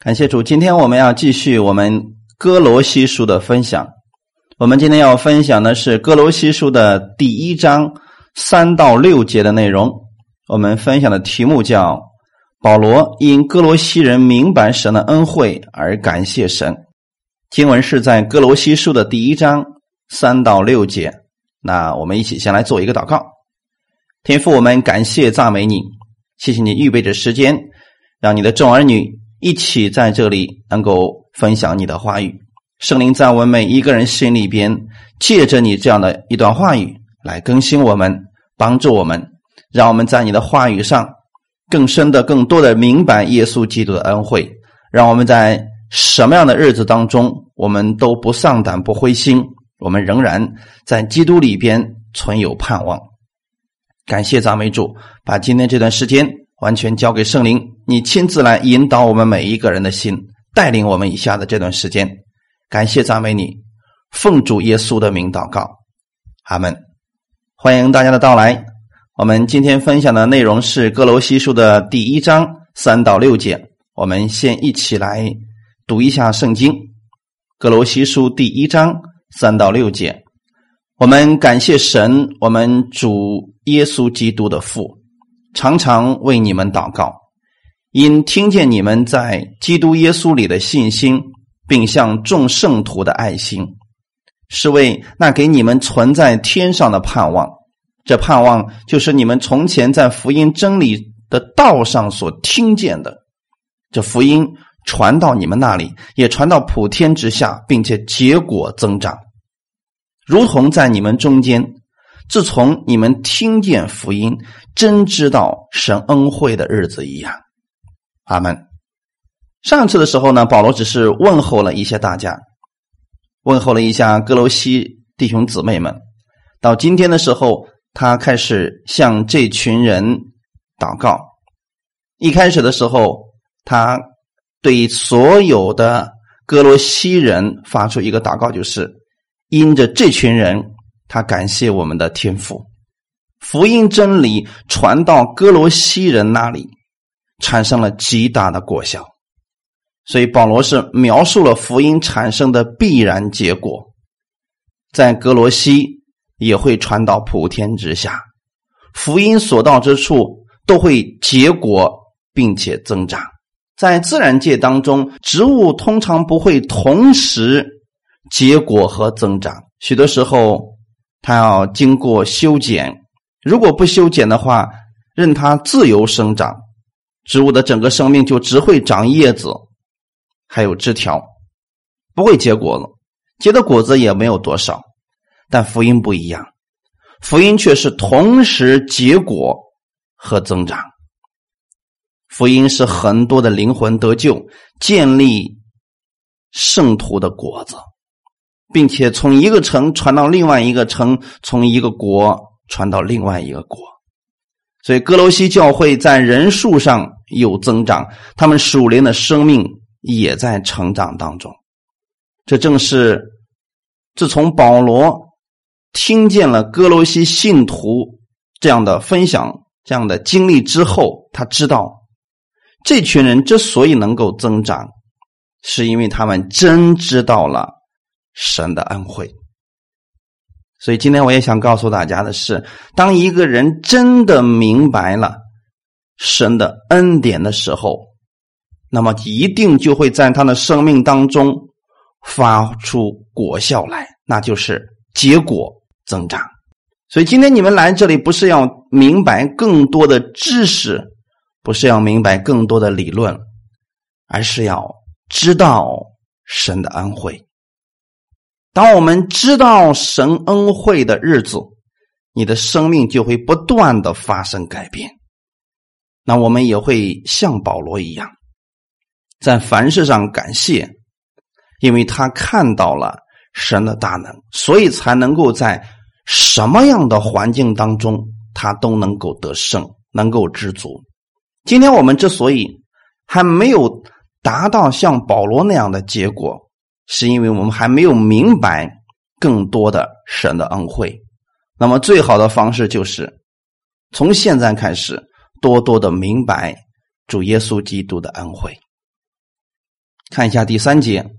感谢主，今天我们要继续我们哥罗西书的分享。我们今天要分享的是哥罗西书的第一章三到六节的内容。我们分享的题目叫“保罗因哥罗西人明白神的恩惠而感谢神”。经文是在哥罗西书的第一章三到六节。那我们一起先来做一个祷告。天父，我们感谢赞美你，谢谢你预备着时间，让你的众儿女。一起在这里能够分享你的话语，圣灵在我们每一个人心里边，借着你这样的一段话语来更新我们，帮助我们，让我们在你的话语上更深的、更多的明白耶稣基督的恩惠，让我们在什么样的日子当中，我们都不丧胆、不灰心，我们仍然在基督里边存有盼望。感谢赞美主，把今天这段时间。完全交给圣灵，你亲自来引导我们每一个人的心，带领我们以下的这段时间。感谢赞美你，奉主耶稣的名祷告，阿门。欢迎大家的到来。我们今天分享的内容是《哥罗西书》的第一章三到六节。我们先一起来读一下圣经，《哥罗西书》第一章三到六节。我们感谢神，我们主耶稣基督的父。常常为你们祷告，因听见你们在基督耶稣里的信心，并向众圣徒的爱心，是为那给你们存在天上的盼望。这盼望就是你们从前在福音真理的道上所听见的。这福音传到你们那里，也传到普天之下，并且结果增长，如同在你们中间。自从你们听见福音，真知道神恩惠的日子一样，阿门。上次的时候呢，保罗只是问候了一下大家，问候了一下哥罗西弟兄姊妹们。到今天的时候，他开始向这群人祷告。一开始的时候，他对所有的哥罗西人发出一个祷告，就是因着这群人。他感谢我们的天赋，福音真理传到哥罗西人那里，产生了极大的果效。所以保罗是描述了福音产生的必然结果，在格罗西也会传到普天之下，福音所到之处都会结果并且增长。在自然界当中，植物通常不会同时结果和增长，许多时候。它要经过修剪，如果不修剪的话，任它自由生长，植物的整个生命就只会长叶子，还有枝条，不会结果了，结的果子也没有多少。但福音不一样，福音却是同时结果和增长。福音是很多的灵魂得救、建立圣徒的果子。并且从一个城传到另外一个城，从一个国传到另外一个国，所以哥罗西教会在人数上有增长，他们属灵的生命也在成长当中。这正是自从保罗听见了哥罗西信徒这样的分享、这样的经历之后，他知道这群人之所以能够增长，是因为他们真知道了。神的恩惠，所以今天我也想告诉大家的是：当一个人真的明白了神的恩典的时候，那么一定就会在他的生命当中发出果效来，那就是结果增长。所以今天你们来这里，不是要明白更多的知识，不是要明白更多的理论，而是要知道神的恩惠。当我们知道神恩惠的日子，你的生命就会不断的发生改变。那我们也会像保罗一样，在凡事上感谢，因为他看到了神的大能，所以才能够在什么样的环境当中，他都能够得胜，能够知足。今天我们之所以还没有达到像保罗那样的结果。是因为我们还没有明白更多的神的恩惠，那么最好的方式就是从现在开始多多的明白主耶稣基督的恩惠。看一下第三节，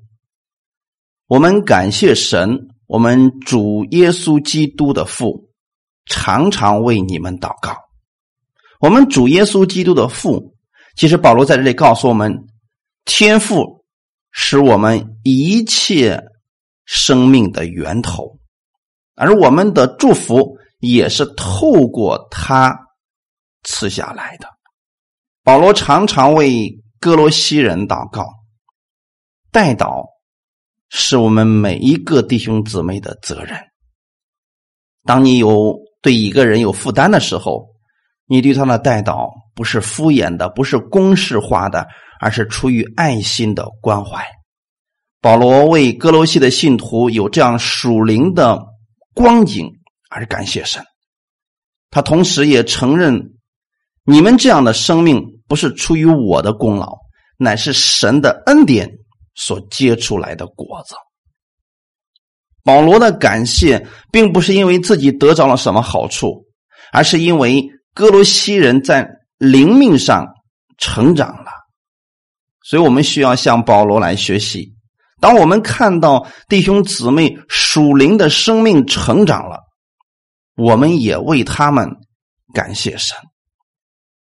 我们感谢神，我们主耶稣基督的父，常常为你们祷告。我们主耶稣基督的父，其实保罗在这里告诉我们，天父是我们一切生命的源头，而我们的祝福也是透过他赐下来的。保罗常常为哥罗西人祷告。代祷是我们每一个弟兄姊妹的责任。当你有对一个人有负担的时候，你对他的代祷不是敷衍的，不是公式化的，而是出于爱心的关怀。保罗为哥罗西的信徒有这样属灵的光景而感谢神。他同时也承认，你们这样的生命不是出于我的功劳，乃是神的恩典。所结出来的果子。保罗的感谢，并不是因为自己得着了什么好处，而是因为哥罗西人在灵命上成长了。所以我们需要向保罗来学习。当我们看到弟兄姊妹属灵的生命成长了，我们也为他们感谢神。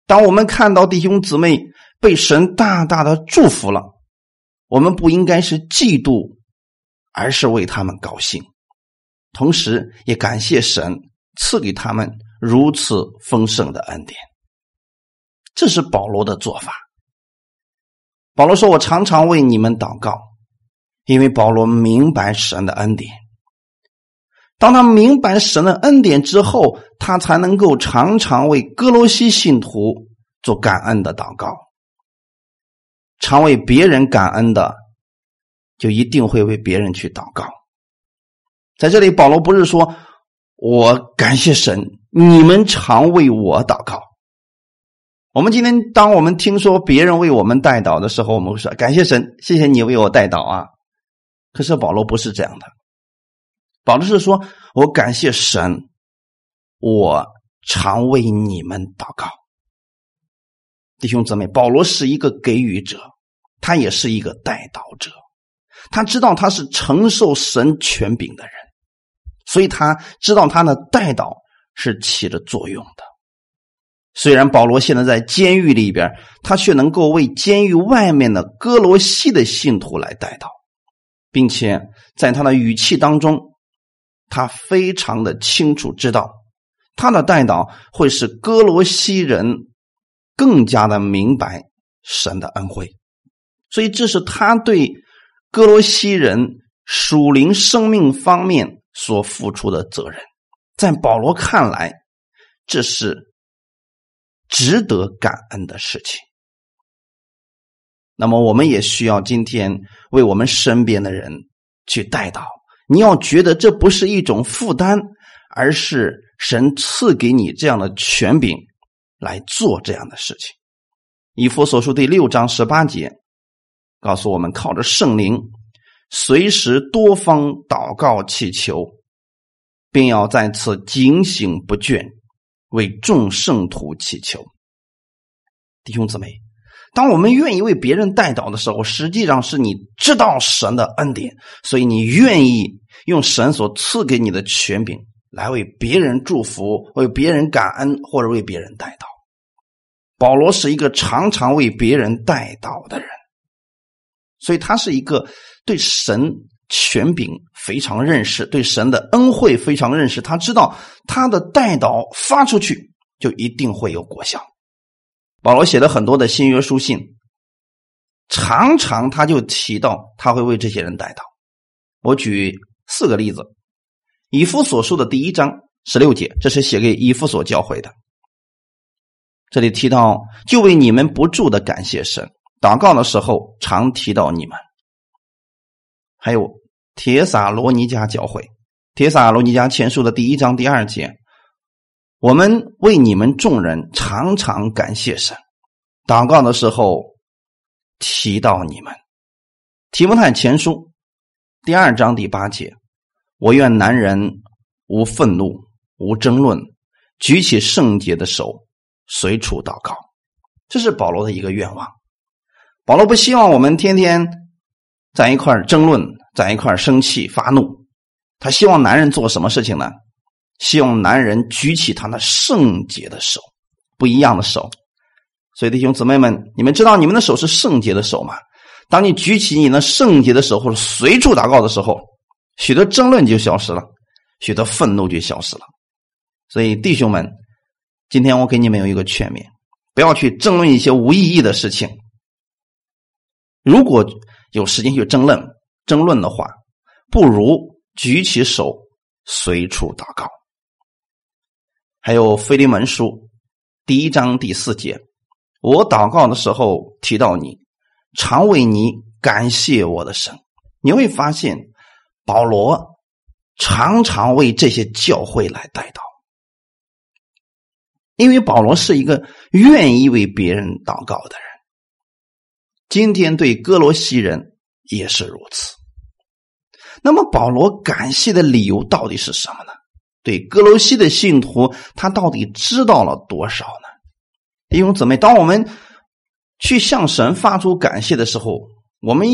当我们看到弟兄姊妹被神大大的祝福了。我们不应该是嫉妒，而是为他们高兴，同时也感谢神赐给他们如此丰盛的恩典。这是保罗的做法。保罗说：“我常常为你们祷告，因为保罗明白神的恩典。当他明白神的恩典之后，他才能够常常为哥罗西信徒做感恩的祷告。”常为别人感恩的，就一定会为别人去祷告。在这里，保罗不是说我感谢神，你们常为我祷告。我们今天，当我们听说别人为我们代祷的时候，我们会说感谢神，谢谢你为我代祷啊。可是保罗不是这样的，保罗是说我感谢神，我常为你们祷告。弟兄姊妹，保罗是一个给予者，他也是一个带导者。他知道他是承受神权柄的人，所以他知道他的带导是起着作用的。虽然保罗现在在监狱里边，他却能够为监狱外面的哥罗西的信徒来带导，并且在他的语气当中，他非常的清楚知道他的带导会使哥罗西人。更加的明白神的恩惠，所以这是他对哥罗西人属灵生命方面所付出的责任。在保罗看来，这是值得感恩的事情。那么，我们也需要今天为我们身边的人去带祷。你要觉得这不是一种负担，而是神赐给你这样的权柄。来做这样的事情，《以弗所书》第六章十八节告诉我们：靠着圣灵，随时多方祷告祈求，并要在此警醒不倦，为众圣徒祈求。弟兄姊妹，当我们愿意为别人代祷的时候，实际上是你知道神的恩典，所以你愿意用神所赐给你的权柄。来为别人祝福，为别人感恩，或者为别人代祷。保罗是一个常常为别人代祷的人，所以他是一个对神权柄非常认识，对神的恩惠非常认识。他知道他的代祷发出去，就一定会有果效。保罗写了很多的新约书信，常常他就提到他会为这些人代祷。我举四个例子。以夫所述的第一章十六节，这是写给以夫所教会的。这里提到，就为你们不住的感谢神，祷告的时候常提到你们。还有铁撒罗尼迦教会，铁撒罗尼迦前书的第一章第二节，我们为你们众人常常感谢神，祷告的时候提到你们。提摩太前书第二章第八节。我愿男人无愤怒、无争论，举起圣洁的手，随处祷告。这是保罗的一个愿望。保罗不希望我们天天在一块争论，在一块生气发怒。他希望男人做什么事情呢？希望男人举起他那圣洁的手，不一样的手。所以弟兄姊妹们，你们知道你们的手是圣洁的手吗？当你举起你那圣洁的手或者随处祷告的时候，许多争论就消失了，许多愤怒就消失了。所以弟兄们，今天我给你们有一个劝勉：不要去争论一些无意义的事情。如果有时间去争论争论的话，不如举起手随处祷告。还有《腓利门书》第一章第四节。我祷告的时候提到你，常为你感谢我的神。你会发现，保罗常常为这些教会来代祷，因为保罗是一个愿意为别人祷告的人。今天对哥罗西人也是如此。那么，保罗感谢的理由到底是什么呢？对哥罗西的信徒，他到底知道了多少呢？弟兄姊妹，当我们去向神发出感谢的时候，我们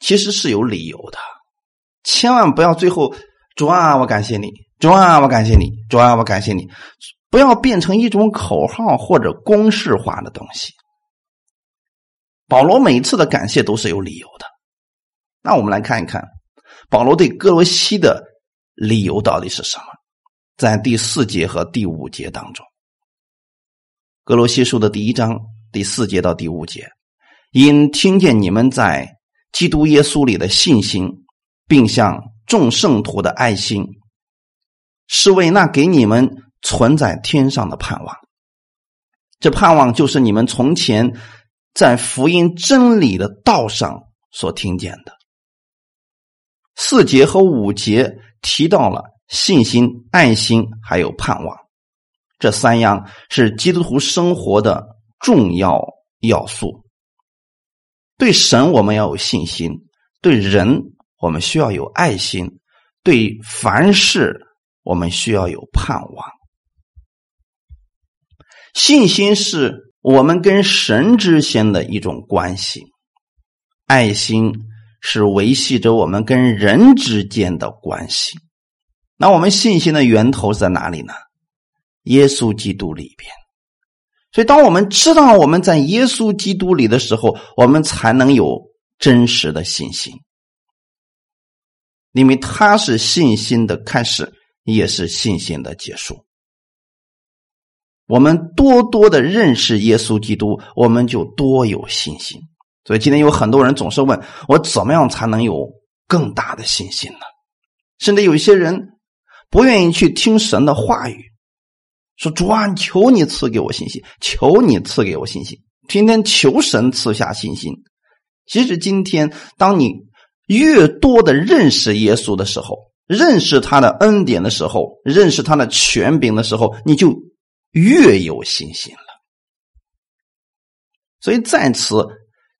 其实是有理由的。千万不要最后主啊，我感谢你；主啊，我感谢你；主啊，我感谢你。不要变成一种口号或者公式化的东西。保罗每次的感谢都是有理由的。那我们来看一看保罗对哥罗西的理由到底是什么，在第四节和第五节当中。格罗西书的第一章第四节到第五节，因听见你们在基督耶稣里的信心，并向众圣徒的爱心，是为那给你们存在天上的盼望。这盼望就是你们从前在福音真理的道上所听见的。四节和五节提到了信心、爱心还有盼望。这三样是基督徒生活的重要要素。对神，我们要有信心；对人，我们需要有爱心；对凡事，我们需要有盼望。信心是我们跟神之间的一种关系，爱心是维系着我们跟人之间的关系。那我们信心的源头在哪里呢？耶稣基督里边，所以当我们知道我们在耶稣基督里的时候，我们才能有真实的信心，因为他是信心的开始，也是信心的结束。我们多多的认识耶稣基督，我们就多有信心。所以今天有很多人总是问我，怎么样才能有更大的信心呢？甚至有一些人不愿意去听神的话语。说主啊，求你赐给我信心，求你赐给我信心，天天求神赐下信心。其实今天，当你越多的认识耶稣的时候，认识他的恩典的时候，认识他的权柄的时候，你就越有信心了。所以在此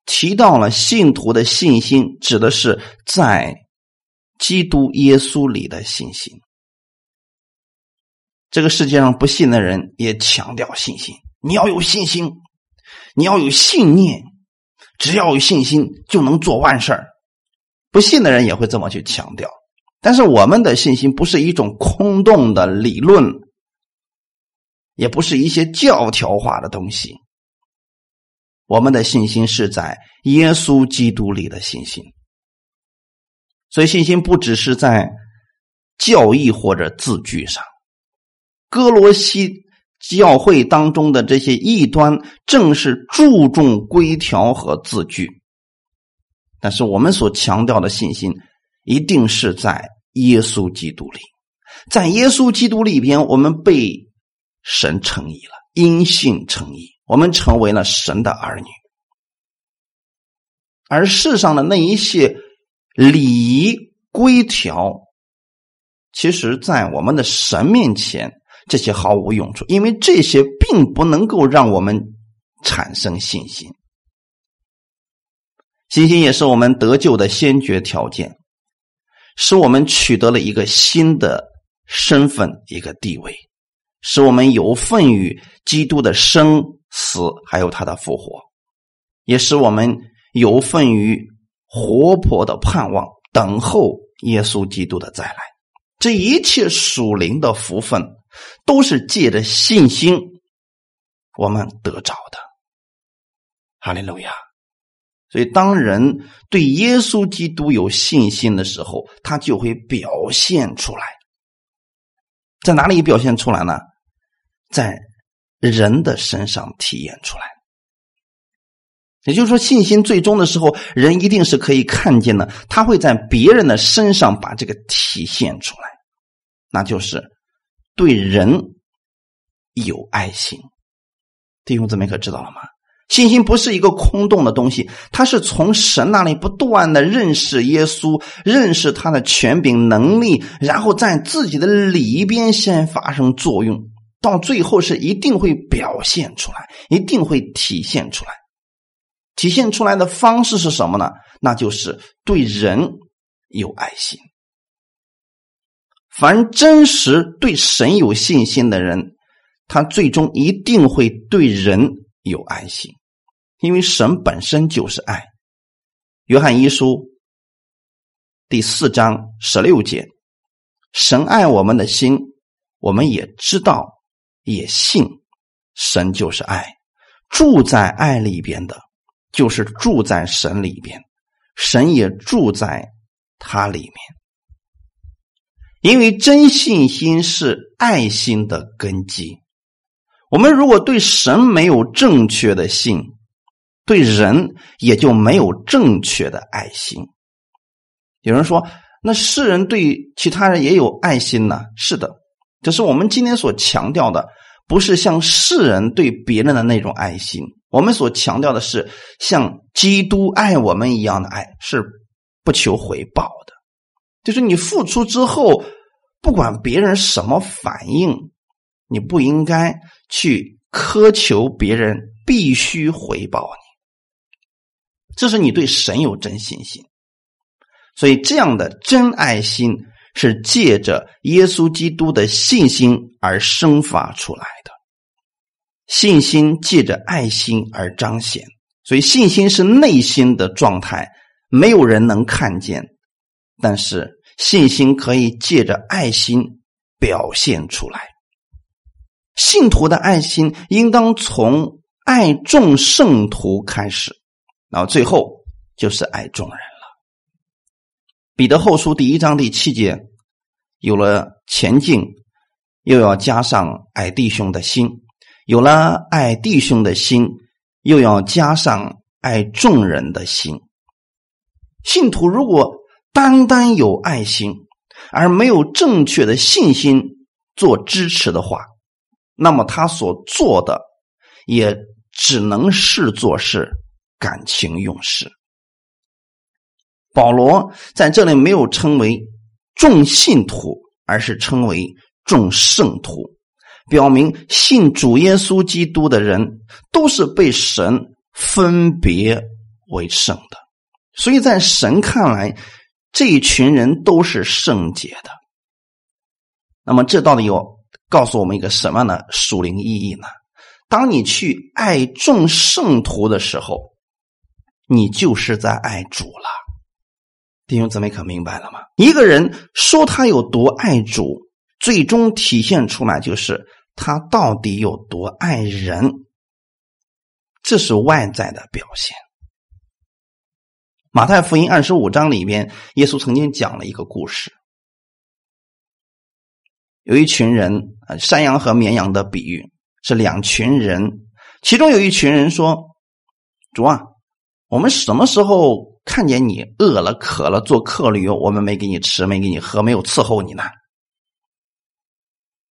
提到了信徒的信心，指的是在基督耶稣里的信心。这个世界上不信的人也强调信心，你要有信心，你要有信念，只要有信心就能做万事不信的人也会这么去强调，但是我们的信心不是一种空洞的理论，也不是一些教条化的东西。我们的信心是在耶稣基督里的信心，所以信心不只是在教义或者字句上。哥罗西教会当中的这些异端，正是注重规条和字句。但是我们所强调的信心，一定是在耶稣基督里，在耶稣基督里边，我们被神称义了，因信称义，我们成为了神的儿女。而世上的那一些礼仪规条，其实，在我们的神面前。这些毫无用处，因为这些并不能够让我们产生信心。信心也是我们得救的先决条件，使我们取得了一个新的身份、一个地位，使我们有份于基督的生死，还有他的复活，也使我们有份于活泼的盼望，等候耶稣基督的再来。这一切属灵的福分，都是借着信心我们得着的。哈利路亚！所以，当人对耶稣基督有信心的时候，他就会表现出来。在哪里表现出来呢？在人的身上体验出来。也就是说，信心最终的时候，人一定是可以看见的。他会在别人的身上把这个体现出来，那就是对人有爱心。弟兄姊妹，可知道了吗？信心不是一个空洞的东西，它是从神那里不断的认识耶稣，认识他的权柄能力，然后在自己的里边先发生作用，到最后是一定会表现出来，一定会体现出来。体现出来的方式是什么呢？那就是对人有爱心。凡真实对神有信心的人，他最终一定会对人。有爱心，因为神本身就是爱。约翰一书第四章十六节，神爱我们的心，我们也知道，也信，神就是爱，住在爱里边的，就是住在神里边，神也住在他里面。因为真信心是爱心的根基。我们如果对神没有正确的信，对人也就没有正确的爱心。有人说，那世人对其他人也有爱心呢？是的，只是我们今天所强调的，不是像世人对别人的那种爱心。我们所强调的是像基督爱我们一样的爱，是不求回报的。就是你付出之后，不管别人什么反应。你不应该去苛求别人必须回报你，这是你对神有真信心。所以，这样的真爱心是借着耶稣基督的信心而生发出来的。信心借着爱心而彰显，所以信心是内心的状态，没有人能看见，但是信心可以借着爱心表现出来。信徒的爱心应当从爱众圣徒开始，然后最后就是爱众人了。彼得后书第一章第七节，有了前进，又要加上爱弟兄的心；有了爱弟兄的心，又要加上爱众人的心。信徒如果单单有爱心，而没有正确的信心做支持的话，那么他所做的也只能视作是感情用事。保罗在这里没有称为众信徒，而是称为众圣徒，表明信主耶稣基督的人都是被神分别为圣的。所以在神看来，这一群人都是圣洁的。那么这到底有？告诉我们一个什么呢？属灵意义呢？当你去爱众圣徒的时候，你就是在爱主了。弟兄姊妹，可明白了吗？一个人说他有多爱主，最终体现出来就是他到底有多爱人。这是外在的表现。马太福音二十五章里边，耶稣曾经讲了一个故事。有一群人，山羊和绵羊的比喻是两群人，其中有一群人说：“主啊，我们什么时候看见你饿了、渴了做客旅游，我们没给你吃、没给你喝、没有伺候你呢？”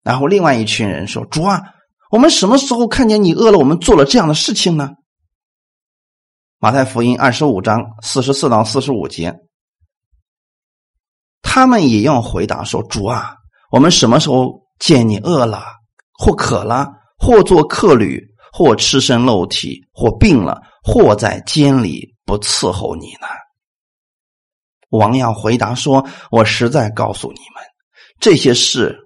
然后另外一群人说：“主啊，我们什么时候看见你饿了，我们做了这样的事情呢？”马太福音二十五章四十四到四十五节，他们也要回答说：“主啊。”我们什么时候见你饿了，或渴了，或做客旅，或吃身肉体，或病了，或在监里不伺候你呢？王要回答说：“我实在告诉你们，这些事，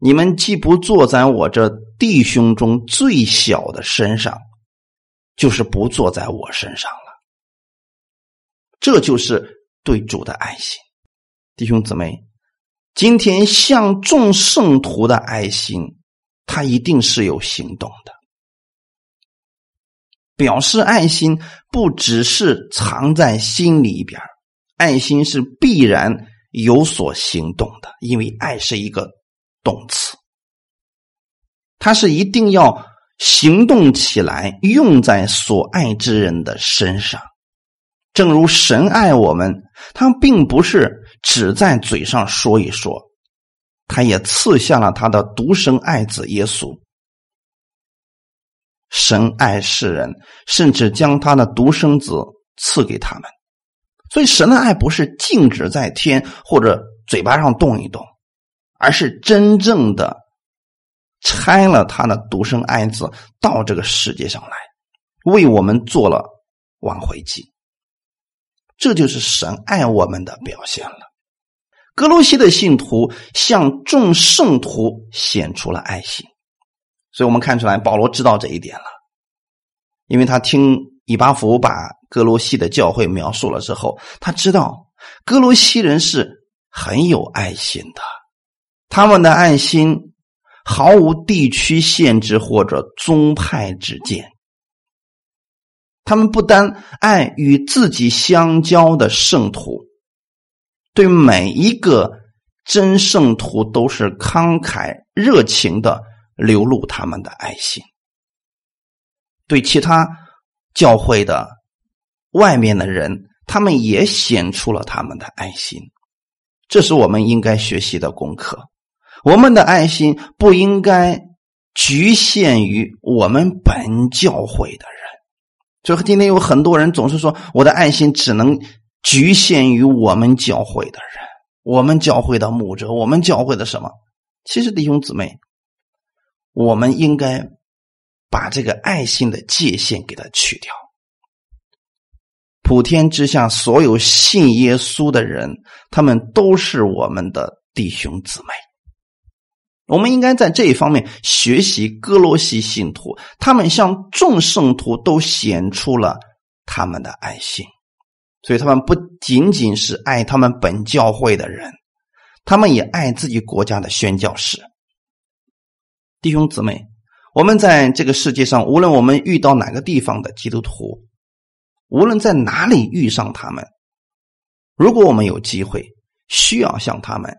你们既不坐在我这弟兄中最小的身上，就是不坐在我身上。”这就是对主的爱心。弟兄姊妹，今天向众圣徒的爱心，他一定是有行动的。表示爱心不只是藏在心里边，爱心是必然有所行动的，因为爱是一个动词，它是一定要行动起来，用在所爱之人的身上。正如神爱我们，他并不是只在嘴上说一说，他也赐下了他的独生爱子耶稣。神爱世人，甚至将他的独生子赐给他们。所以，神的爱不是静止在天或者嘴巴上动一动，而是真正的拆了他的独生爱子到这个世界上来，为我们做了挽回祭。这就是神爱我们的表现了。格罗西的信徒向众圣徒显出了爱心。所以我们看出来，保罗知道这一点了，因为他听以巴弗把格罗西的教会描述了之后，他知道格罗西人是很有爱心的，他们的爱心毫无地区限制或者宗派之见，他们不单爱与自己相交的圣徒，对每一个真圣徒都是慷慨热情的。流露他们的爱心，对其他教会的外面的人，他们也显出了他们的爱心。这是我们应该学习的功课。我们的爱心不应该局限于我们本教会的人。所以今天有很多人总是说，我的爱心只能局限于我们教会的人，我们教会的牧者，我们教会的什么？其实弟兄姊妹。我们应该把这个爱心的界限给它去掉。普天之下，所有信耶稣的人，他们都是我们的弟兄姊妹。我们应该在这一方面学习哥罗西信徒，他们向众圣徒都显出了他们的爱心，所以他们不仅仅是爱他们本教会的人，他们也爱自己国家的宣教士。弟兄姊妹，我们在这个世界上，无论我们遇到哪个地方的基督徒，无论在哪里遇上他们，如果我们有机会，需要向他们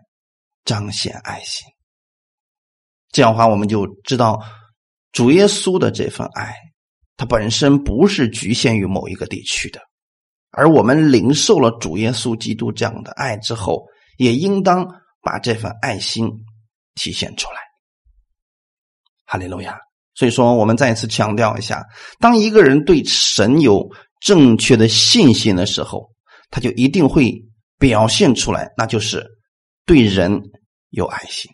彰显爱心。这样的话，我们就知道主耶稣的这份爱，它本身不是局限于某一个地区的，而我们领受了主耶稣基督这样的爱之后，也应当把这份爱心体现出来。哈利路亚！所以说，我们再一次强调一下：当一个人对神有正确的信心的时候，他就一定会表现出来，那就是对人有爱心。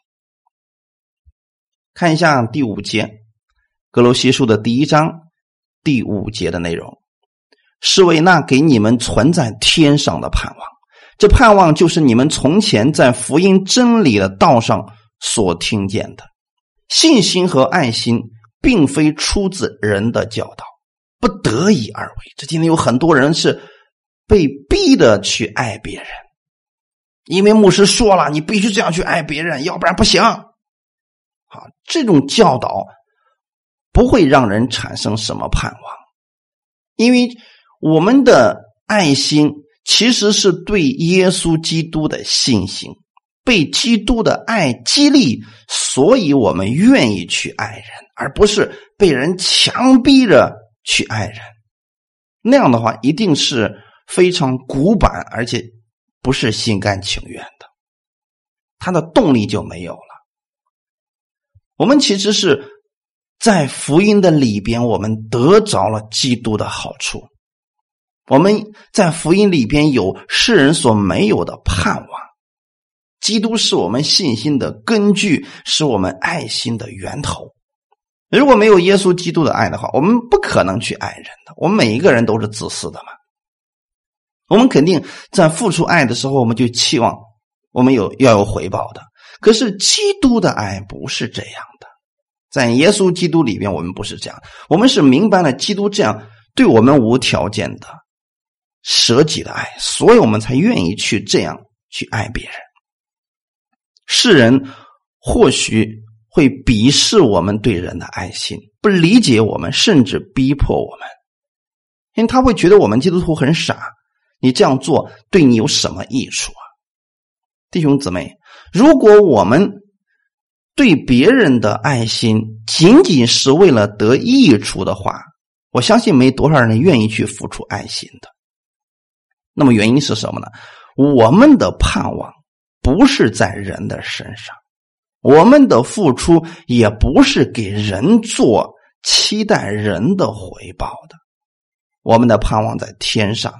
看一下第五节，《格罗西书》的第一章第五节的内容，是为那给你们存在天上的盼望。这盼望就是你们从前在福音真理的道上所听见的。信心和爱心并非出自人的教导，不得已而为。这今天有很多人是被逼的去爱别人，因为牧师说了，你必须这样去爱别人，要不然不行。啊，这种教导不会让人产生什么盼望，因为我们的爱心其实是对耶稣基督的信心。被基督的爱激励，所以我们愿意去爱人，而不是被人强逼着去爱人。那样的话，一定是非常古板，而且不是心甘情愿的，他的动力就没有了。我们其实是在福音的里边，我们得着了基督的好处，我们在福音里边有世人所没有的盼望。基督是我们信心的根据，是我们爱心的源头。如果没有耶稣基督的爱的话，我们不可能去爱人的。我们每一个人都是自私的嘛。我们肯定在付出爱的时候，我们就期望我们有要有回报的。可是基督的爱不是这样的，在耶稣基督里边，我们不是这样。我们是明白了基督这样对我们无条件的，舍己的爱，所以我们才愿意去这样去爱别人。世人或许会鄙视我们对人的爱心，不理解我们，甚至逼迫我们，因为他会觉得我们基督徒很傻。你这样做对你有什么益处啊，弟兄姊妹？如果我们对别人的爱心仅仅是为了得益处的话，我相信没多少人愿意去付出爱心的。那么原因是什么呢？我们的盼望不是在人的身上，我们的付出也不是给人做，期待人的回报的。我们的盼望在天上，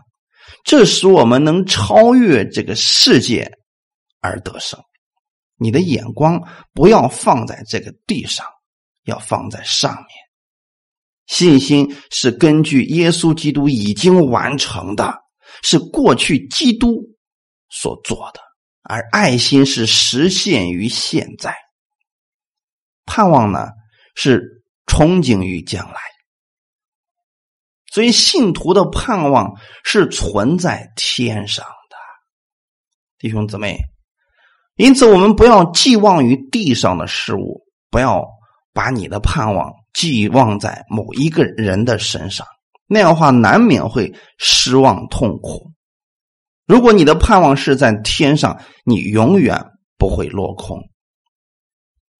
这使我们能超越这个世界而得胜。你的眼光不要放在这个地上，要放在上面。信心是根据耶稣基督已经完成的。是过去基督所做的，而爱心是实现于现在。盼望呢是憧憬于将来，所以信徒的盼望是存在天上的，弟兄姊妹。因此，我们不要寄望于地上的事物，不要把你的盼望寄望在某一个人的身上。那样话，难免会失望痛苦。如果你的盼望是在天上，你永远不会落空。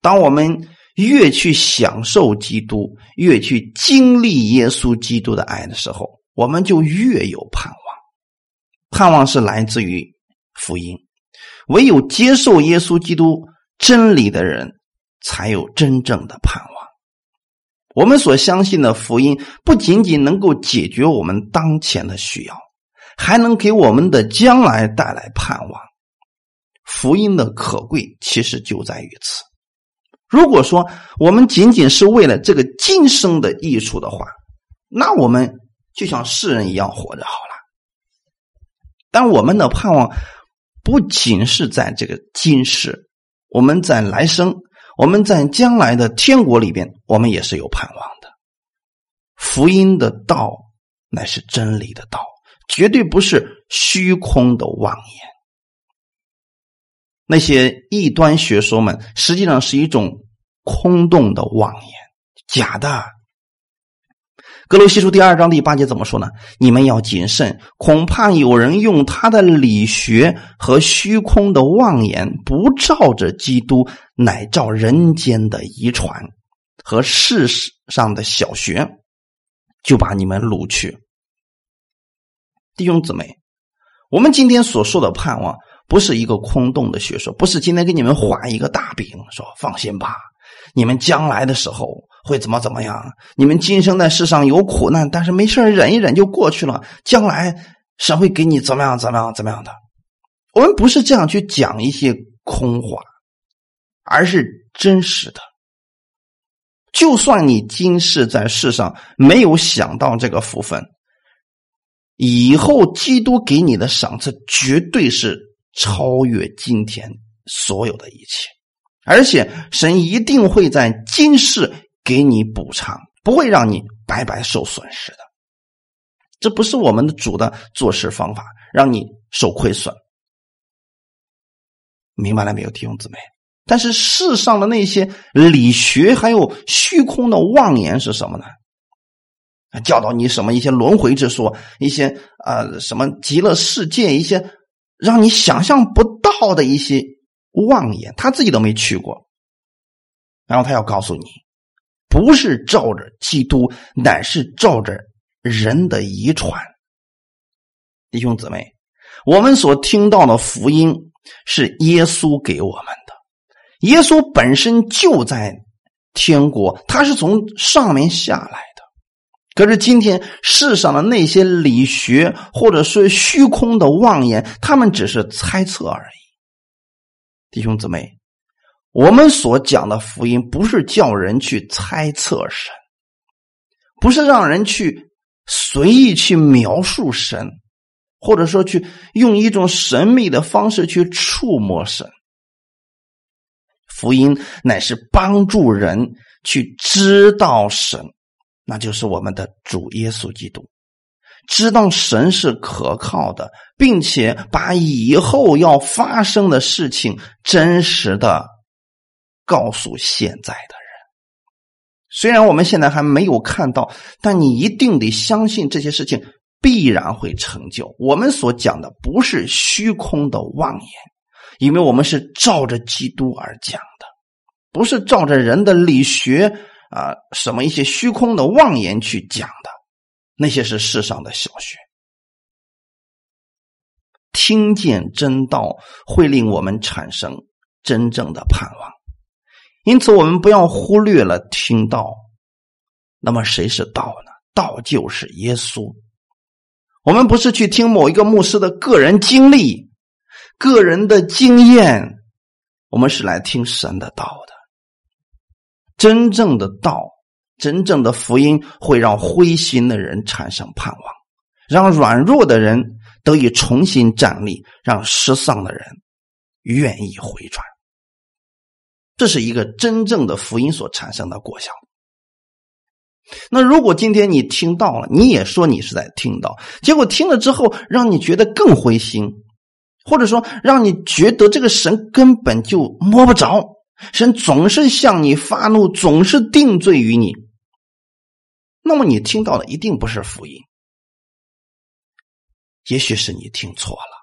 当我们越去享受基督，越去经历耶稣基督的爱的时候，我们就越有盼望。盼望是来自于福音，唯有接受耶稣基督真理的人，才有真正的盼望。我们所相信的福音不仅仅能够解决我们当前的需要，还能给我们的将来带来盼望。福音的可贵其实就在于此。如果说我们仅仅是为了这个今生的益处的话，那我们就像世人一样活着好了。但我们的盼望不仅是在这个今世，我们在来生。我们在将来的天国里边，我们也是有盼望的。福音的道乃是真理的道，绝对不是虚空的妄言。那些异端学说们，实际上是一种空洞的妄言，假的。格罗西书第二章第八节怎么说呢？你们要谨慎，恐怕有人用他的理学和虚空的妄言，不照着基督，乃照人间的遗传和世上的小学，就把你们掳去。弟兄姊妹，我们今天所说的盼望，不是一个空洞的学说，不是今天给你们画一个大饼，说放心吧，你们将来的时候。会怎么怎么样？你们今生在世上有苦难，但是没事忍一忍就过去了。将来神会给你怎么样怎么样怎么样的？我们不是这样去讲一些空话，而是真实的。就算你今世在世上没有想到这个福分，以后基督给你的赏赐绝对是超越今天所有的一切，而且神一定会在今世。给你补偿，不会让你白白受损失的。这不是我们的主的做事方法，让你受亏损。明白了没有，弟兄姊妹？但是世上的那些理学还有虚空的妄言是什么呢？教导你什么一些轮回之说，一些啊什么极乐世界，一些让你想象不到的一些妄言，他自己都没去过，然后他要告诉你。不是照着基督，乃是照着人的遗传。弟兄姊妹，我们所听到的福音是耶稣给我们的。耶稣本身就在天国，他是从上面下来的。可是今天世上的那些理学或者是虚空的妄言，他们只是猜测而已。弟兄姊妹。我们所讲的福音，不是叫人去猜测神，不是让人去随意去描述神，或者说去用一种神秘的方式去触摸神。福音乃是帮助人去知道神，那就是我们的主耶稣基督。知道神是可靠的，并且把以后要发生的事情真实的告诉现在的人。虽然我们现在还没有看到，但你一定得相信这些事情必然会成就。我们所讲的不是虚空的妄言，因为我们是照着基督而讲的，不是照着人的理学。啊，什么一些虚空的妄言去讲的，那些是世上的小学。听见真道会令我们产生真正的盼望，因此我们不要忽略了听道。那么谁是道呢？道就是耶稣。我们不是去听某一个牧师的个人经历、个人的经验，我们是来听神的道的。真正的道，真正的福音会让灰心的人产生盼望，让软弱的人得以重新站立，让失丧的人愿意回转。这是一个真正的福音所产生的果效。那如果今天你听到了，你也说你是在听到，结果听了之后让你觉得更灰心，或者说让你觉得这个神根本就摸不着。神总是向你发怒，总是定罪于你。那么你听到的一定不是福音，也许是你听错了。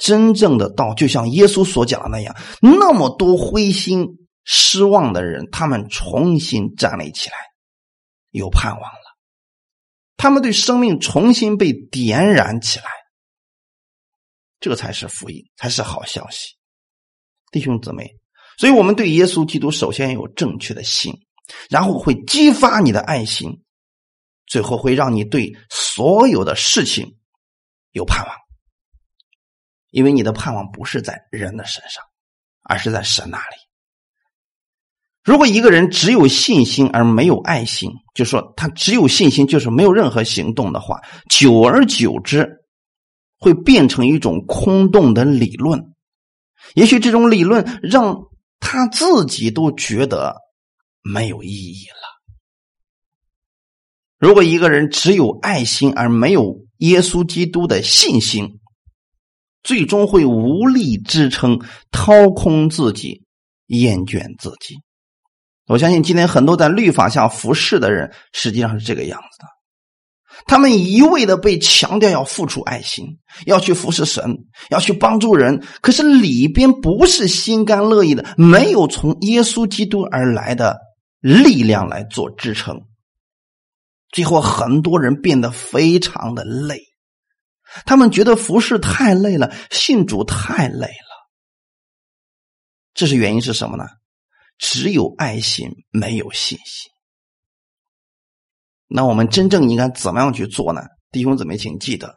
真正的道，就像耶稣所讲的那样，那么多灰心失望的人，他们重新站立起来，有盼望了。他们对生命重新被点燃起来，这才是福音，才是好消息，弟兄姊妹。所以，我们对耶稣基督首先有正确的心，然后会激发你的爱心，最后会让你对所有的事情有盼望，因为你的盼望不是在人的身上，而是在神那里。如果一个人只有信心而没有爱心，就说他只有信心，就是没有任何行动的话，久而久之会变成一种空洞的理论。也许这种理论让。他自己都觉得没有意义了。如果一个人只有爱心而没有耶稣基督的信心，最终会无力支撑，掏空自己，厌倦自己。我相信今天很多在律法下服侍的人，实际上是这个样子的。他们一味的被强调要付出爱心，要去服侍神，要去帮助人，可是里边不是心甘乐意的，没有从耶稣基督而来的力量来做支撑。最后，很多人变得非常的累，他们觉得服侍太累了，信主太累了。这是原因是什么呢？只有爱心，没有信心。那我们真正应该怎么样去做呢？弟兄姊妹，请记得，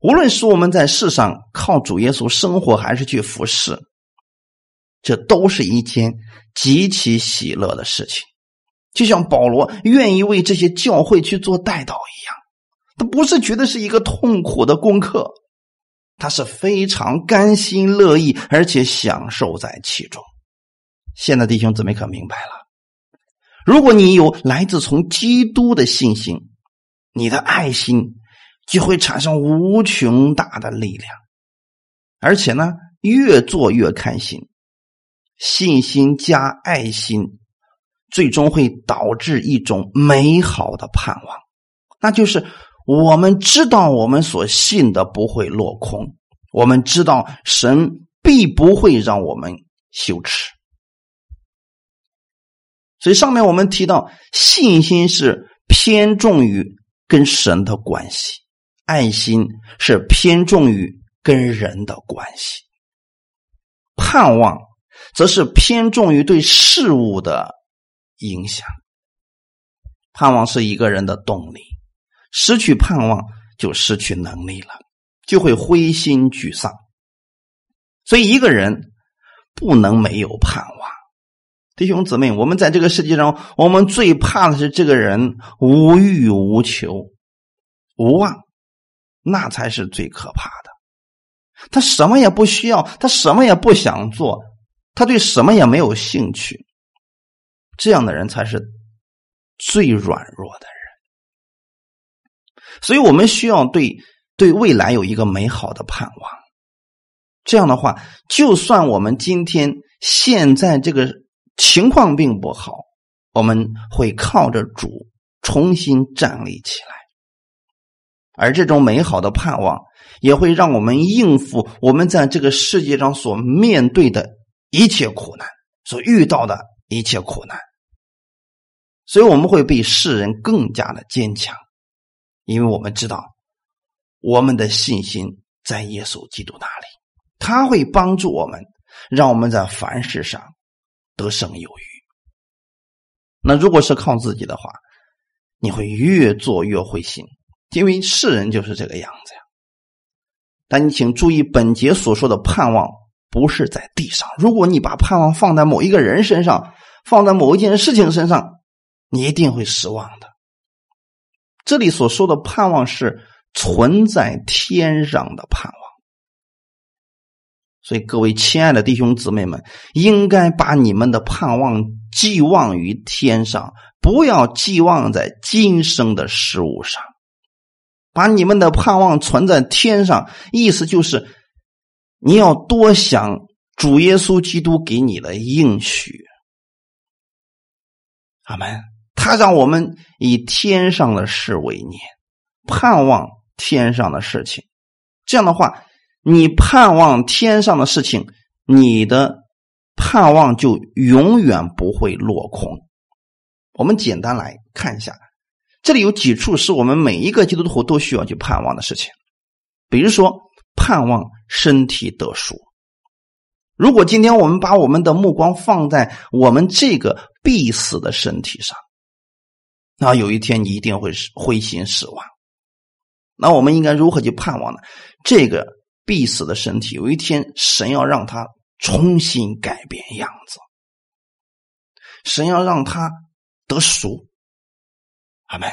无论是我们在世上靠主耶稣生活，还是去服侍，这都是一件极其喜乐的事情。就像保罗愿意为这些教会去做代祷一样，他不是觉得是一个痛苦的功课，他是非常甘心乐意，而且享受在其中。现在弟兄姊妹可明白了。如果你有来自从基督的信心，你的爱心就会产生无穷大的力量，而且呢，越做越开心。信心加爱心，最终会导致一种美好的盼望，那就是我们知道我们所信的不会落空，我们知道神必不会让我们羞耻。所以上面我们提到，信心是偏重于跟神的关系，爱心是偏重于跟人的关系，盼望则是偏重于对事物的影响。盼望是一个人的动力，失去盼望就失去能力了，就会灰心沮丧。所以一个人不能没有盼望。弟兄姊妹，我们在这个世界上，我们最怕的是这个人无欲无求、无望，那才是最可怕的。他什么也不需要，他什么也不想做，他对什么也没有兴趣。这样的人才是最软弱的人。所以我们需要对对未来有一个美好的盼望。这样的话，就算我们今天现在这个情况并不好，我们会靠着主重新站立起来。而这种美好的盼望，也会让我们应付我们在这个世界上所面对的一切苦难，所遇到的一切苦难。所以，我们会比世人更加的坚强，因为我们知道我们的信心在耶稣基督那里，他会帮助我们，让我们在凡事上得胜有余。那如果是靠自己的话，你会越做越灰心。因为世人就是这个样子呀，但你请注意，本节所说的盼望不是在地上。如果你把盼望放在某一个人身上，放在某一件事情身上，你一定会失望的。这里所说的盼望是存在天上的盼望，所以各位亲爱的弟兄姊妹们，应该把你们的盼望寄望于天上，不要寄望在今生的事物上。把你们的盼望存在天上，意思就是你要多想主耶稣基督给你的应许。阿门。他让我们以天上的事为念，盼望天上的事情。这样的话，你盼望天上的事情，你的盼望就永远不会落空。我们简单来看一下。这里有几处是我们每一个基督徒都需要去盼望的事情，比如说盼望身体得赎。如果今天我们把我们的目光放在我们这个必死的身体上，那有一天你一定会是灰心失望。那我们应该如何去盼望呢？这个必死的身体，有一天神要让它重新改变样子，神要让它得赎。阿门。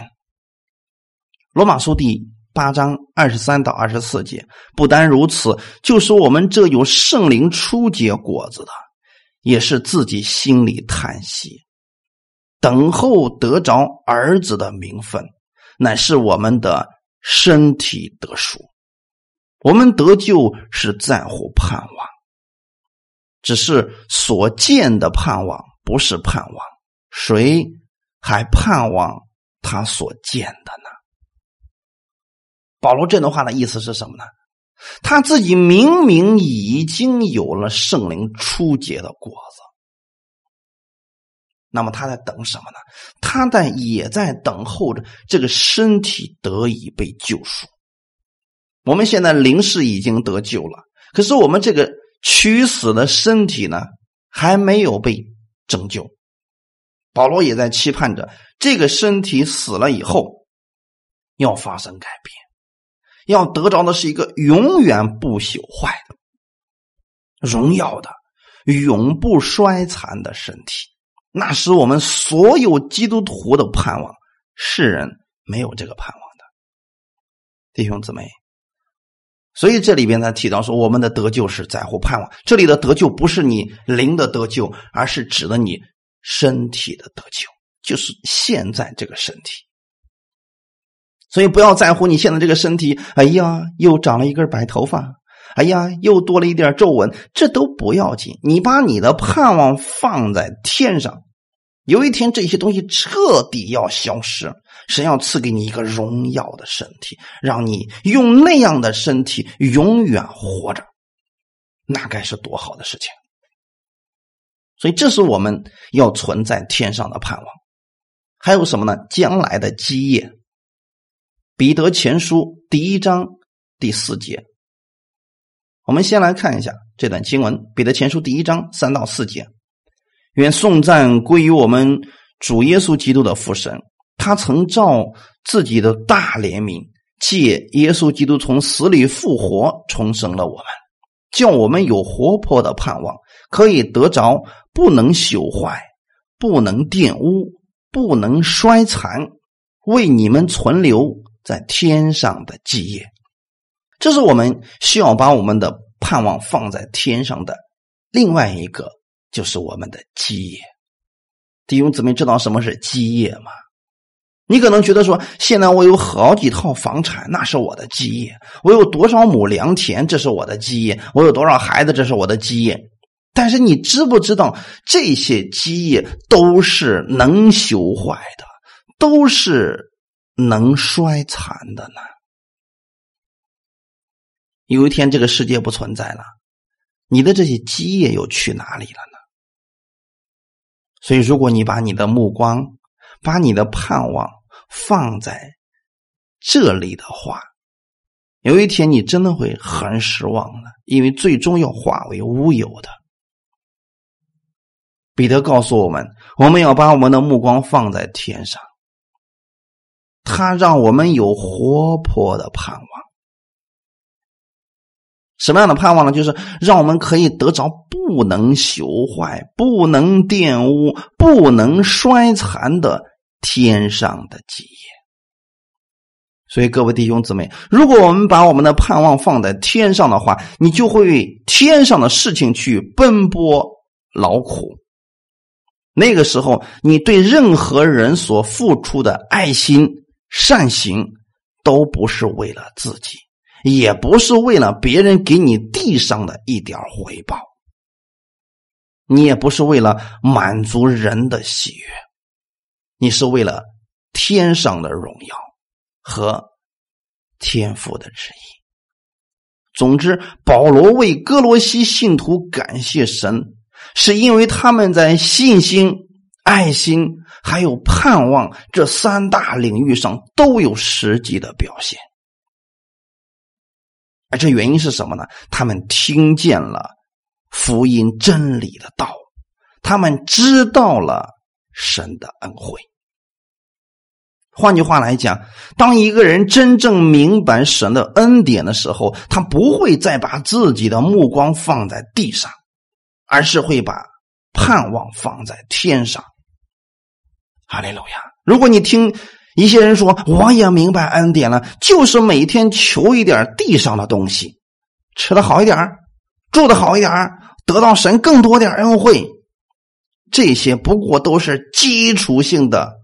罗马书第八章二十三到二十四节，不单如此，就是我们这有圣灵初结果子的，也是自己心里叹息，等候得着儿子的名分，乃是我们的身体得赎。我们得救是在乎盼望，只是所见的盼望不是盼望，谁还盼望？他所见的呢？保罗这段话的意思是什么呢？他自己明明已经有了圣灵初结的果子，那么他在等什么呢？他在也在等候着这个身体得以被救赎。我们现在灵是已经得救了，可是我们这个屈死的身体呢，还没有被拯救。保罗也在期盼着这个身体死了以后要发生改变，要得着的是一个永远不朽坏的、荣耀的、永不衰残的身体。那是我们所有基督徒的盼望，世人没有这个盼望的，弟兄姊妹。所以这里边他提到说，我们的得救是在乎盼望。这里的得救不是你灵的得救，而是指的你。身体的得救，就是现在这个身体，所以不要在乎你现在这个身体。哎呀，又长了一根白头发，哎呀，又多了一点皱纹，这都不要紧。你把你的盼望放在天上，有一天这些东西彻底要消失，神要赐给你一个荣耀的身体，让你用那样的身体永远活着，那该是多好的事情！所以，这是我们要存在天上的盼望。还有什么呢？将来的基业。彼得前书第一章第四节，我们先来看一下这段经文。彼得前书第一章三到四节：愿颂赞归于我们主耶稣基督的父神，他曾照自己的大怜悯，借耶稣基督从死里复活，重生了我们，叫我们有活泼的盼望，可以得着。不能朽坏，不能玷污，不能衰残，为你们存留在天上的基业。这是我们需要把我们的盼望放在天上的另外一个，就是我们的基业。弟兄姊妹，知道什么是基业吗？你可能觉得说，现在我有好几套房产，那是我的基业；我有多少亩良田，这是我的基业；我有多少孩子，这是我的基业。但是你知不知道，这些基业都是能朽坏的，都是能衰残的呢？有一天，这个世界不存在了，你的这些基业又去哪里了呢？所以，如果你把你的目光，把你的盼望放在这里的话，有一天你真的会很失望的，因为最终要化为乌有的。彼得告诉我们，我们要把我们的目光放在天上，他让我们有活泼的盼望。什么样的盼望呢？就是让我们可以得着不能朽坏、不能玷污、不能衰残的天上的基业。所以，各位弟兄姊妹，如果我们把我们的盼望放在天上的话，你就会为天上的事情去奔波劳苦。那个时候，你对任何人所付出的爱心、善行，都不是为了自己。也不是为了别人给你地上的一点回报，你也不是为了满足人的喜悦，你是为了天上的荣耀和天赋的旨意。总之，保罗为哥罗西信徒感谢神，是因为他们在信心、爱心还有盼望这三大领域上都有实际的表现。而这原因是什么呢？他们听见了福音真理的道，他们知道了神的恩惠。换句话来讲，当一个人真正明白神的恩典的时候，他不会再把自己的目光放在地上，而是会把盼望放在天上。哈利路亚！如果你听。一些人说：“我也明白恩典了，就是每天求一点地上的东西，吃的好一点住的好一点得到神更多点恩惠。这些不过都是基础性的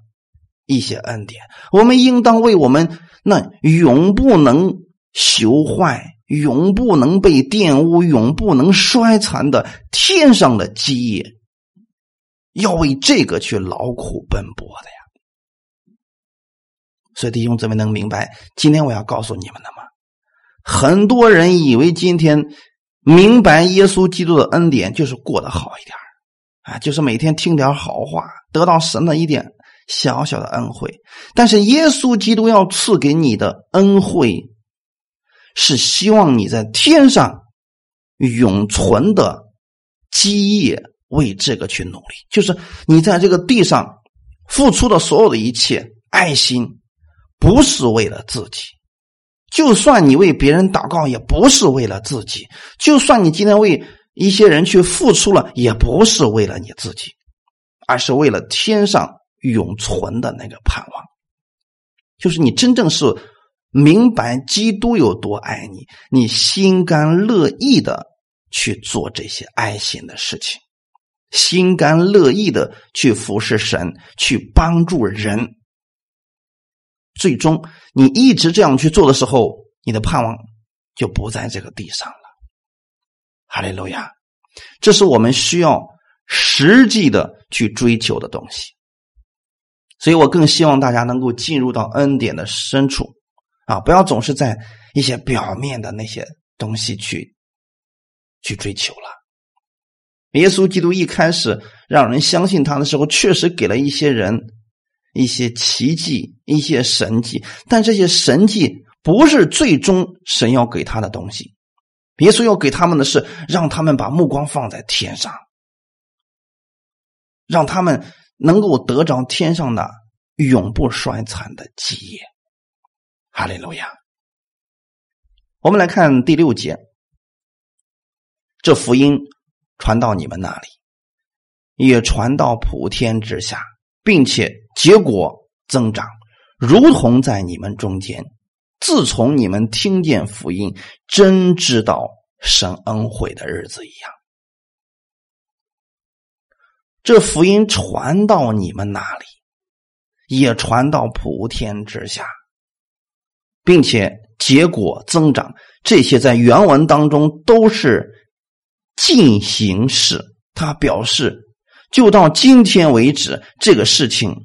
一些恩典。我们应当为我们那永不能朽坏、永不能被玷污、永不能衰残的天上的基业，要为这个去劳苦奔波的呀。”所以弟兄姊妹能明白今天我要告诉你们的吗？很多人以为今天明白耶稣基督的恩典就是过得好一点啊，就是每天听点好话，得到神的一点小小的恩惠。但是耶稣基督要赐给你的恩惠，是希望你在天上永存的基业，为这个去努力。就是你在这个地上付出的所有的一切爱心。不是为了自己，就算你为别人祷告，也不是为了自己；就算你今天为一些人去付出了，也不是为了你自己，而是为了天上永存的那个盼望。就是你真正是明白基督有多爱你，你心甘乐意的去做这些爱心的事情，心甘乐意的去服侍神，去帮助人。最终，你一直这样去做的时候，你的盼望就不在这个地上了。哈利路亚！这是我们需要实际的去追求的东西。所以我更希望大家能够进入到恩典的深处啊，不要总是在一些表面的那些东西去去追求了。耶稣基督一开始让人相信他的时候，确实给了一些人。一些奇迹，一些神迹，但这些神迹不是最终神要给他的东西。耶稣要给他们的是，让他们把目光放在天上，让他们能够得着天上的永不衰残的基业。哈利路亚！我们来看第六节，这福音传到你们那里，也传到普天之下。并且结果增长，如同在你们中间。自从你们听见福音，真知道神恩惠的日子一样，这福音传到你们那里，也传到普天之下，并且结果增长。这些在原文当中都是进行式，它表示就到今天为止，这个事情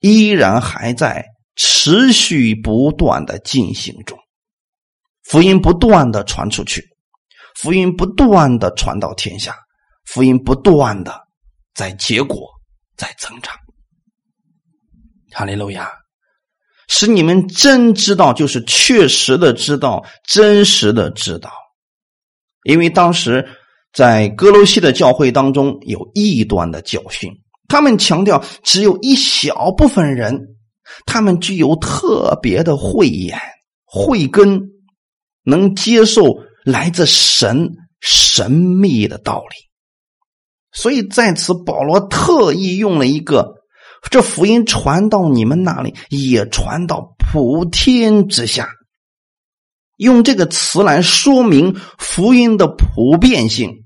依然还在持续不断的进行中，福音不断的传出去，福音不断的传到天下，福音不断的在结果在增长。哈利路亚。使你们真知道，就是确实的知道，真实的知道。因为当时在哥罗西的教会当中有异端的教训，他们强调只有一小部分人，他们具有特别的慧眼、慧根，能接受来自神神秘的道理。所以在此，保罗特意用了一个。这福音传到你们那里，也传到普天之下。用这个词来说明福音的普遍性，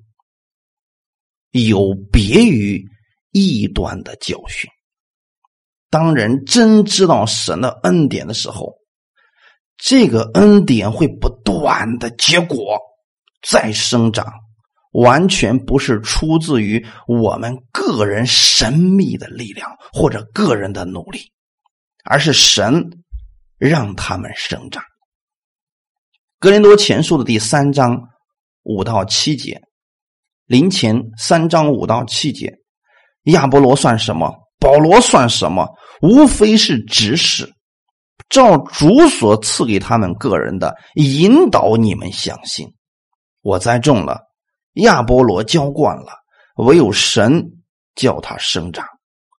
有别于异端的教训。当人真知道神的恩典的时候，这个恩典会不断的结果，再生长。完全不是出自于我们个人神秘的力量或者个人的努力，而是神让他们生长。格林多前书的第三章五到七节，林前三章五到七节，亚波罗算什么？保罗算什么？无非是指使，照主所赐给他们个人的引导，你们相信。我栽种了。亚波罗浇灌了，唯有神叫他生长。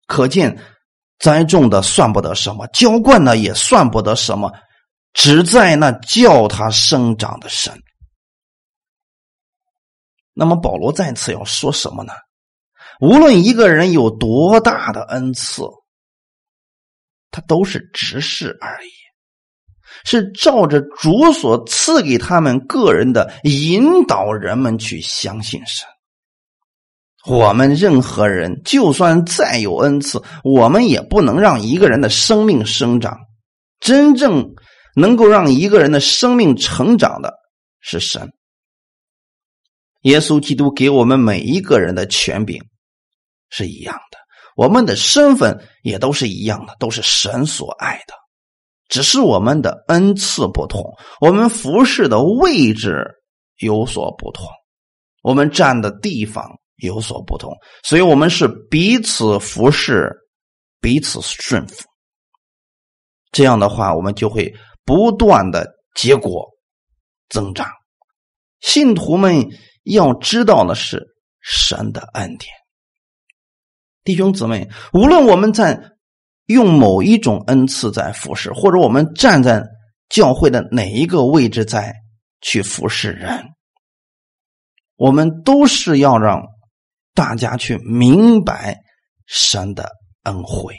可见栽种的算不得什么，浇灌的也算不得什么，只在那叫他生长的神。那么保罗再次要说什么呢？无论一个人有多大的恩赐，他都是执事而已。是照着主所赐给他们个人的引导人们去相信神。我们任何人就算再有恩赐，我们也不能让一个人的生命生长。真正能够让一个人的生命成长的是神。耶稣基督给我们每一个人的权柄是一样的，我们的身份也都是一样的，都是神所爱的。只是我们的恩赐不同，我们服侍的位置有所不同，我们站的地方有所不同，所以我们是彼此服侍，彼此顺服。这样的话，我们就会不断的结果增长。信徒们要知道的是神的恩典，弟兄姊妹，无论我们在。用某一种恩赐在服侍，或者我们站在教会的哪一个位置在去服侍人，我们都是要让大家去明白神的恩惠。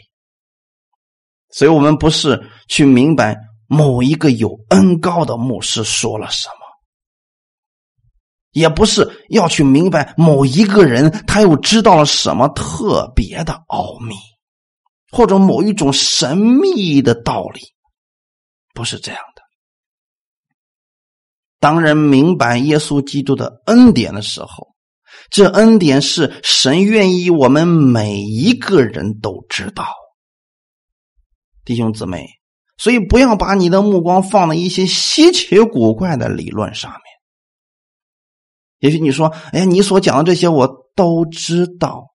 所以，我们不是去明白某一个有恩高的牧师说了什么，也不是要去明白某一个人他又知道了什么特别的奥秘。或者某一种神秘的道理，不是这样的。当人明白耶稣基督的恩典的时候，这恩典是神愿意我们每一个人都知道，弟兄姊妹。所以不要把你的目光放在一些稀奇古怪的理论上面。也许你说：“哎，你所讲的这些我都知道。”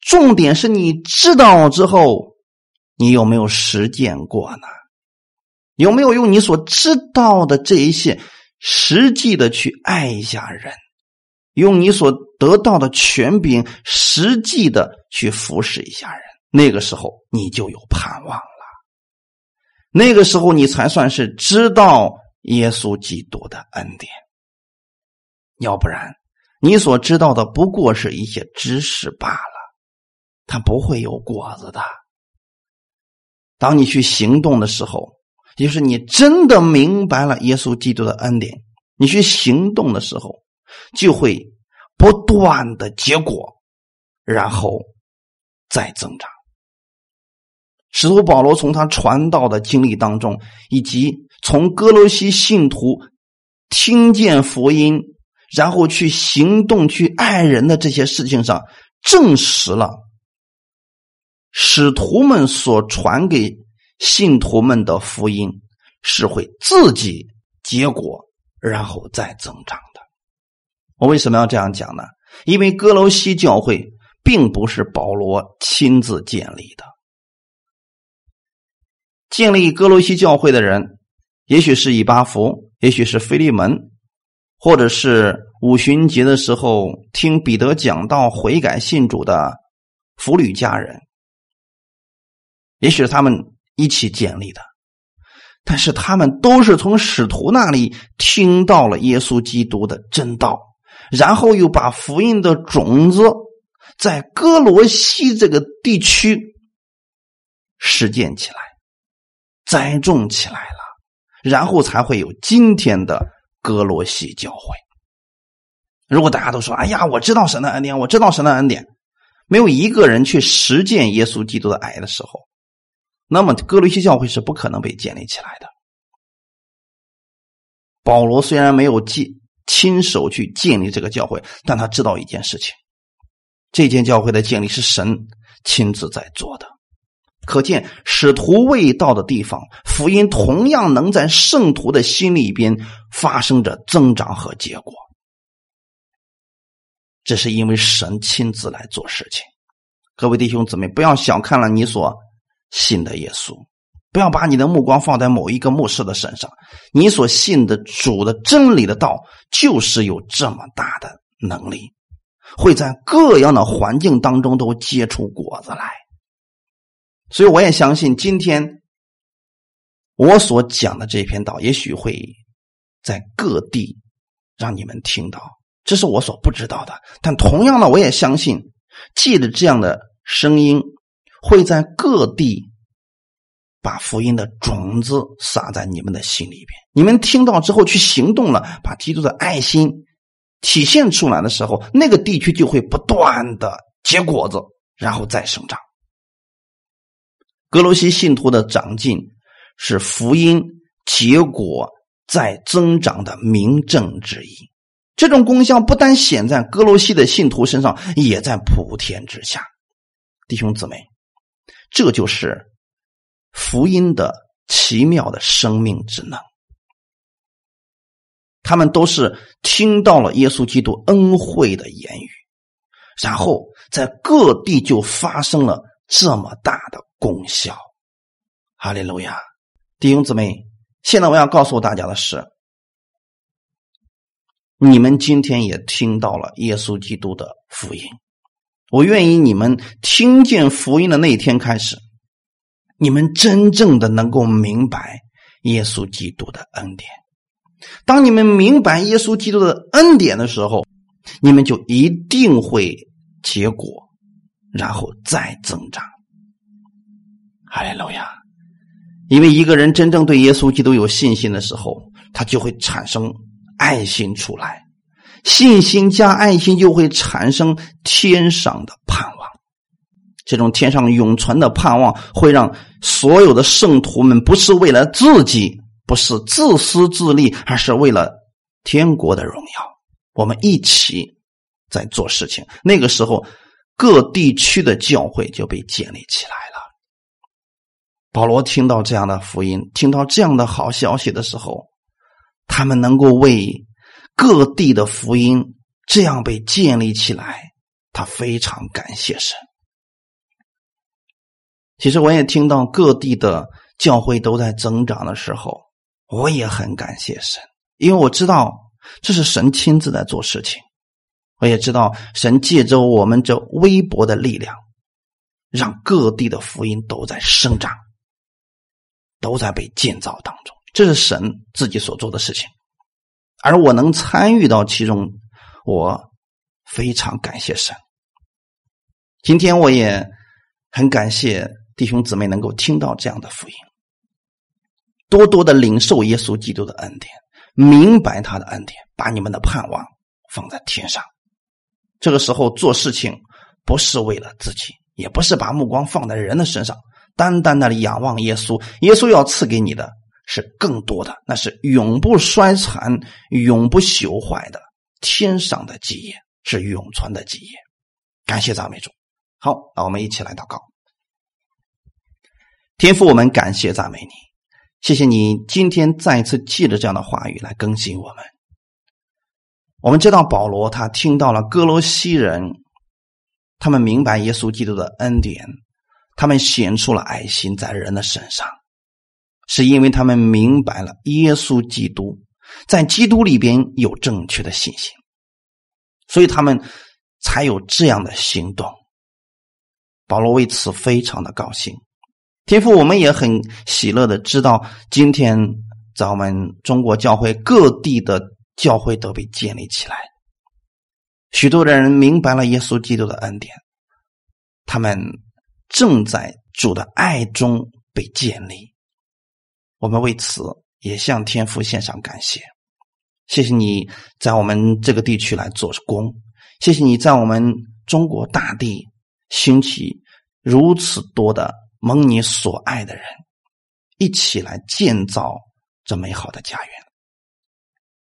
重点是你知道之后。你有没有实践过呢？有没有用你所知道的这一些实际的去爱一下人，用你所得到的权柄实际的去服侍一下人？那个时候你就有盼望了。那个时候你才算是知道耶稣基督的恩典。要不然，你所知道的不过是一些知识罢了，它不会有果子的。当你去行动的时候，也就是你真的明白了耶稣基督的恩典。你去行动的时候，就会不断的结果，然后再增长。使徒保罗从他传道的经历当中，以及从哥罗西信徒听见福音，然后去行动、去爱人的这些事情上，证实了使徒们所传给信徒们的福音是会自己结果，然后再增长的。我为什么要这样讲呢？因为哥罗西教会并不是保罗亲自建立的。建立哥罗西教会的人，也许是以巴弗，也许是菲利门，或者是五旬节的时候听彼得讲道悔改信主的弗吕家人，也许是他们一起建立的。但是他们都是从使徒那里听到了耶稣基督的真道，然后又把福音的种子在哥罗西这个地区实践起来。栽种起来了，然后才会有今天的哥罗西教会。如果大家都说：“哎呀，我知道神的恩典，我知道神的恩典”，没有一个人去实践耶稣基督的爱的时候，那么哥罗西教会是不可能被建立起来的。保罗虽然没有建亲手去建立这个教会，但他知道一件事情：这间教会的建立是神亲自在做的。可见，使徒未到的地方，福音同样能在圣徒的心里边发生着增长和结果。这是因为神亲自来做事情。各位弟兄姊妹，不要小看了你所信的耶稣，不要把你的目光放在某一个牧师的身上。你所信的主的真理的道，就是有这么大的能力，会在各样的环境当中都结出果子来。所以我也相信，今天我所讲的这篇道，也许会在各地让你们听到，这是我所不知道的。但同样的，我也相信，借着这样的声音，会在各地把福音的种子撒在你们的心里边。你们听到之后去行动了，把基督的爱心体现出来的时候，那个地区就会不断的结果子，然后再生长。格罗西信徒的长进是福音结果在增长的明证之一。这种功效不单显在格罗西的信徒身上，也在普天之下。弟兄姊妹，这就是福音的奇妙的生命之能。他们都是听到了耶稣基督恩惠的言语，然后在各地就发生了这么大的。功效，哈利路亚，弟兄姊妹，现在我要告诉大家的是，你们今天也听到了耶稣基督的福音。我愿意你们听见福音的那一天开始，你们真正的能够明白耶稣基督的恩典。当你们明白耶稣基督的恩典的时候，你们就一定会结果，然后再增长。哈利路亚！因为一个人真正对耶稣基督有信心的时候，他就会产生爱心出来，信心加爱心就会产生天上的盼望。这种天上永存的盼望，会让所有的圣徒们不是为了自己，不是自私自利，而是为了天国的荣耀。我们一起在做事情，那个时候各地区的教会就被建立起来了。保罗听到这样的福音，听到这样的好消息的时候，他们能够为各地的福音这样被建立起来，他非常感谢神。其实我也听到各地的教会都在增长的时候，我也很感谢神，因为我知道这是神亲自在做事情。我也知道神借着我们这微薄的力量，让各地的福音都在生长。都在被建造当中，这是神自己所做的事情，而我能参与到其中，我非常感谢神。今天我也很感谢弟兄姊妹能够听到这样的福音，多多的领受耶稣基督的恩典，明白他的恩典，把你们的盼望放在天上。这个时候做事情不是为了自己，也不是把目光放在人的身上。单单的仰望耶稣，耶稣要赐给你的是更多的，那是永不衰残、永不朽坏的天上的基业，是永存的基业。感谢赞美主。好，那我们一起来祷告。天父，我们感谢赞美你，谢谢你今天再次借着这样的话语来更新我们。我们知道保罗他听到了哥罗西人，他们明白耶稣基督的恩典，他们显出了爱心在人的身上，是因为他们明白了耶稣基督在基督里边有正确的信心，所以他们才有这样的行动。保罗为此非常的高兴。天父，我们也很喜乐的知道，今天在我们中国教会各地的教会都被建立起来，许多人明白了耶稣基督的恩典，他们正在主的爱中被建立。我们为此也向天父献上感谢，谢谢你在我们这个地区来做工，谢谢你在我们中国大地兴起如此多的。蒙你所爱的人，一起来建造这美好的家园。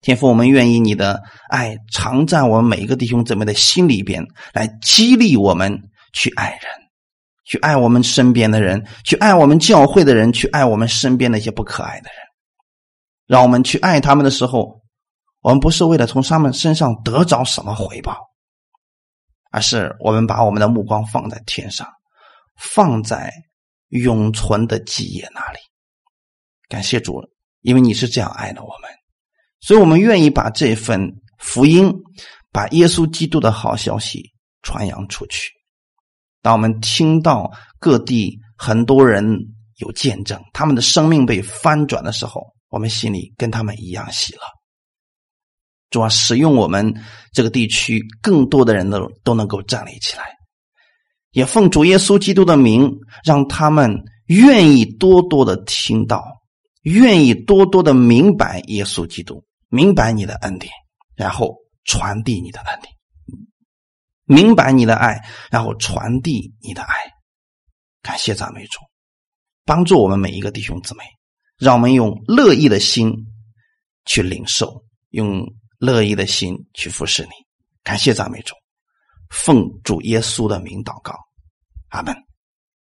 天父，我们愿意你的爱常在我们每一个弟兄姊妹的心里边，来激励我们去爱人，去爱我们身边的人，去爱我们教会的人，去爱我们身边那些不可爱的人。让我们去爱他们的时候，我们不是为了从他们身上得着什么回报，而是我们把我们的目光放在天上，放在。永存的基业那里？感谢主，因为你是这样爱的我们，所以我们愿意把这份福音，把耶稣基督的好消息传扬出去。当我们听到各地很多人有见证，他们的生命被翻转的时候，我们心里跟他们一样喜乐。主啊，使用我们这个地区更多的人都都能够站立起来。也奉主耶稣基督的名，让他们愿意多多的听到，愿意多多的明白耶稣基督，明白你的恩典，然后传递你的恩典，明白你的爱，然后传递你的爱。感谢赞美主，帮助我们每一个弟兄姊妹，让我们用乐意的心去领受，用乐意的心去服侍你。感谢赞美主。奉主耶稣的名祷告，阿门。